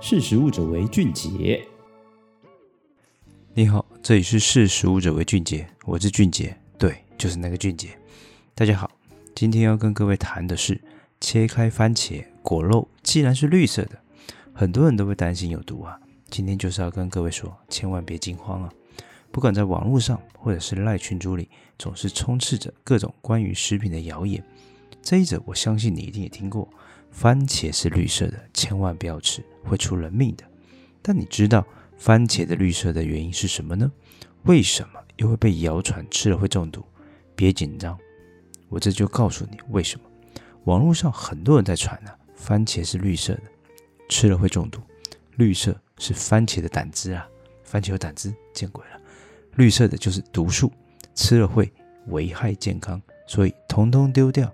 识食物者为俊杰。你好，这里是识食物者为俊杰，我是俊杰，对，就是那个俊杰。大家好，今天要跟各位谈的是，切开番茄果肉既然是绿色的，很多人都会担心有毒啊。今天就是要跟各位说，千万别惊慌啊！不管在网络上或者是赖群组里，总是充斥着各种关于食品的谣言。这一则我相信你一定也听过。番茄是绿色的，千万不要吃，会出人命的。但你知道番茄的绿色的原因是什么呢？为什么又会被谣传吃了会中毒？别紧张，我这就告诉你为什么。网络上很多人在传、啊，番茄是绿色的，吃了会中毒。绿色是番茄的胆汁啊，番茄有胆汁，见鬼了！绿色的就是毒素，吃了会危害健康，所以统统丢掉。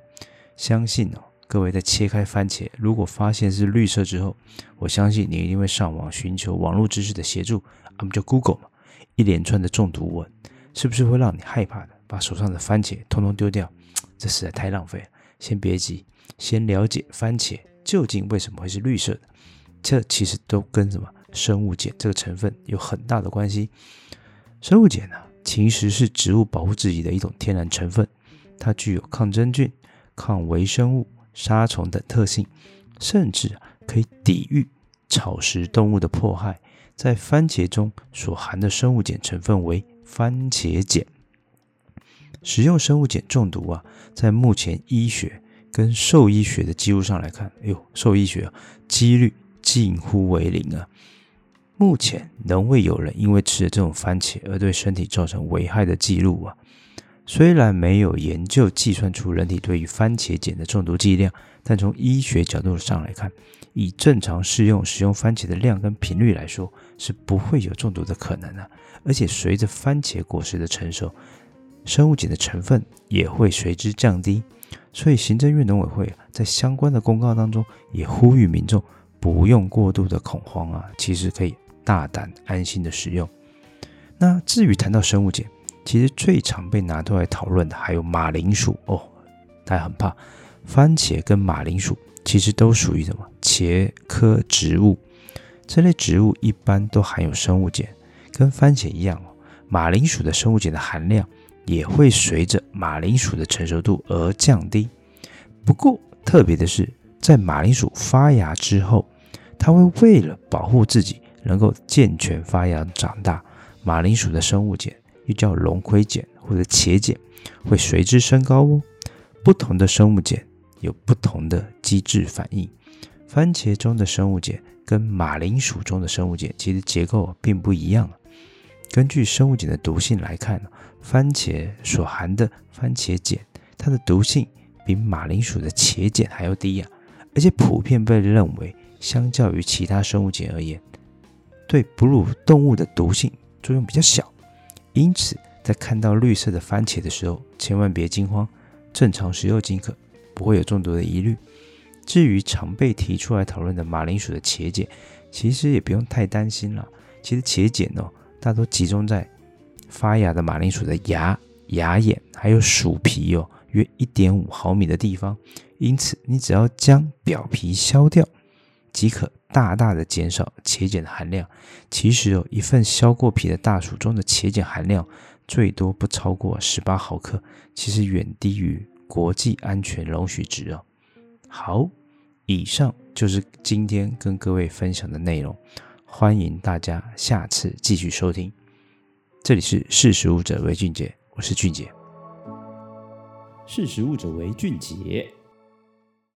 相信哦。各位在切开番茄，如果发现是绿色之后，我相信你一定会上网寻求网络知识的协助，我们就 Google 嘛，一连串的中毒文，是不是会让你害怕的，把手上的番茄通通丢掉？这实在太浪费了。先别急，先了解番茄究竟为什么会是绿色的，这其实都跟什么生物碱这个成分有很大的关系。生物碱呢，其实是植物保护自己的一种天然成分，它具有抗真菌、抗微生物。杀虫等特性，甚至可以抵御草食动物的迫害。在番茄中所含的生物碱成分为番茄碱。食用生物碱中毒啊，在目前医学跟兽医学的记录上来看，哎呦，兽医学啊，几率近乎为零啊。目前仍未有人因为吃了这种番茄而对身体造成危害的记录啊。虽然没有研究计算出人体对于番茄碱的中毒剂量，但从医学角度上来看，以正常适用使用番茄的量跟频率来说，是不会有中毒的可能的。而且随着番茄果实的成熟，生物碱的成分也会随之降低。所以行政院农委会在相关的公告当中也呼吁民众不用过度的恐慌啊，其实可以大胆安心的使用。那至于谈到生物碱，其实最常被拿出来讨论的还有马铃薯哦，大家很怕。番茄跟马铃薯其实都属于什么茄科植物，这类植物一般都含有生物碱，跟番茄一样哦。马铃薯的生物碱的含量也会随着马铃薯的成熟度而降低。不过特别的是，在马铃薯发芽之后，它会为了保护自己能够健全发芽长大，马铃薯的生物碱。又叫龙葵碱或者茄碱，会随之升高哦。不同的生物碱有不同的机制反应。番茄中的生物碱跟马铃薯中的生物碱其实结构并不一样。根据生物碱的毒性来看，番茄所含的番茄碱，它的毒性比马铃薯的茄碱还要低呀。而且普遍被认为，相较于其他生物碱而言，对哺乳动物的毒性作用比较小。因此，在看到绿色的番茄的时候，千万别惊慌，正常食用即可，不会有中毒的疑虑。至于常被提出来讨论的马铃薯的茄碱，其实也不用太担心了。其实茄碱哦，大多集中在发芽的马铃薯的芽、芽眼，还有薯皮哦，约一点五毫米的地方。因此，你只要将表皮削掉，即可大大的减少茄碱的含量。其实哦，一份削过皮的大薯中的茄碱含量最多不超过十八毫克，其实远低于国际安全容许值哦。好，以上就是今天跟各位分享的内容，欢迎大家下次继续收听。这里是识食物者为俊杰，我是俊杰。识食物者为俊杰。